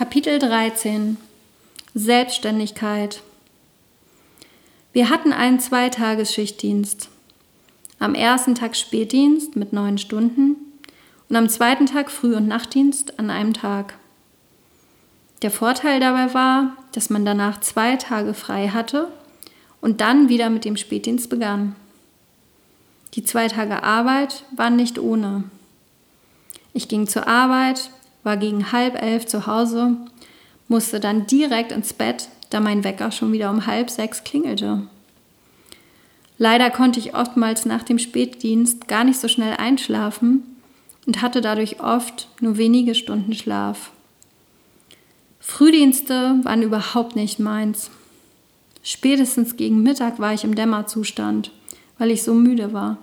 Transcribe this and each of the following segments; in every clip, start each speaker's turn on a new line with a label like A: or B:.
A: Kapitel 13 Selbstständigkeit Wir hatten einen Zweitagesschichtdienst. Am ersten Tag Spätdienst mit neun Stunden und am zweiten Tag Früh- und Nachtdienst an einem Tag. Der Vorteil dabei war, dass man danach zwei Tage frei hatte und dann wieder mit dem Spätdienst begann. Die zwei Tage Arbeit waren nicht ohne. Ich ging zur Arbeit, war gegen halb elf zu Hause, musste dann direkt ins Bett, da mein Wecker schon wieder um halb sechs klingelte. Leider konnte ich oftmals nach dem Spätdienst gar nicht so schnell einschlafen und hatte dadurch oft nur wenige Stunden Schlaf. Frühdienste waren überhaupt nicht meins. Spätestens gegen Mittag war ich im Dämmerzustand, weil ich so müde war.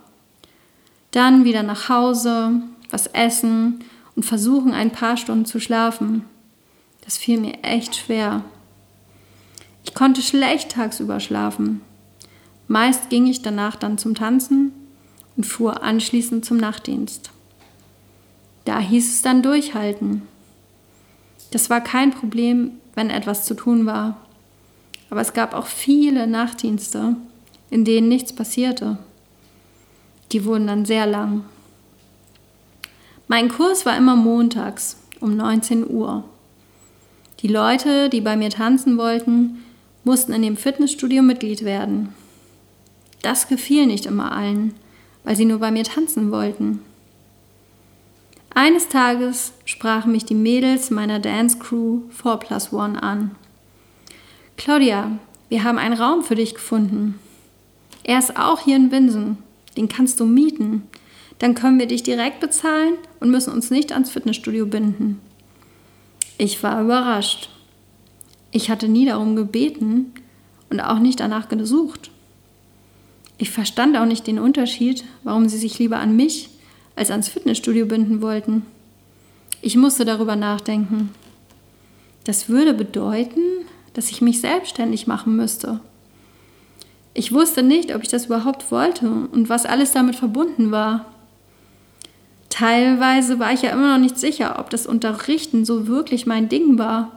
A: Dann wieder nach Hause, was essen und versuchen, ein paar Stunden zu schlafen. Das fiel mir echt schwer. Ich konnte schlecht tagsüber schlafen. Meist ging ich danach dann zum Tanzen und fuhr anschließend zum Nachtdienst. Da hieß es dann durchhalten. Das war kein Problem, wenn etwas zu tun war. Aber es gab auch viele Nachtdienste, in denen nichts passierte. Die wurden dann sehr lang. Mein Kurs war immer montags um 19 Uhr. Die Leute, die bei mir tanzen wollten, mussten in dem Fitnessstudio Mitglied werden. Das gefiel nicht immer allen, weil sie nur bei mir tanzen wollten. Eines Tages sprachen mich die Mädels meiner Dance Crew 4 Plus One an. Claudia, wir haben einen Raum für dich gefunden. Er ist auch hier in Winsen. Den kannst du mieten dann können wir dich direkt bezahlen und müssen uns nicht ans Fitnessstudio binden. Ich war überrascht. Ich hatte nie darum gebeten und auch nicht danach gesucht. Ich verstand auch nicht den Unterschied, warum sie sich lieber an mich als ans Fitnessstudio binden wollten. Ich musste darüber nachdenken. Das würde bedeuten, dass ich mich selbstständig machen müsste. Ich wusste nicht, ob ich das überhaupt wollte und was alles damit verbunden war teilweise war ich ja immer noch nicht sicher, ob das Unterrichten so wirklich mein Ding war.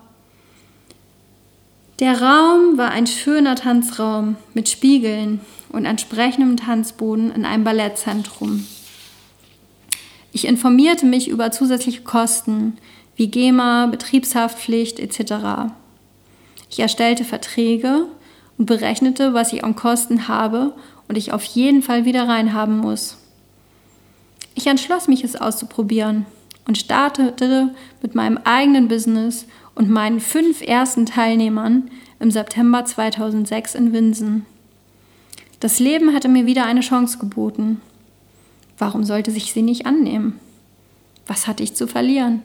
A: Der Raum war ein schöner Tanzraum mit Spiegeln und entsprechendem Tanzboden in einem Ballettzentrum. Ich informierte mich über zusätzliche Kosten wie GEMA, Betriebshaftpflicht etc. Ich erstellte Verträge und berechnete, was ich an Kosten habe und ich auf jeden Fall wieder reinhaben muss. Ich entschloss mich, es auszuprobieren und startete mit meinem eigenen Business und meinen fünf ersten Teilnehmern im September 2006 in Winsen. Das Leben hatte mir wieder eine Chance geboten. Warum sollte sich sie nicht annehmen? Was hatte ich zu verlieren?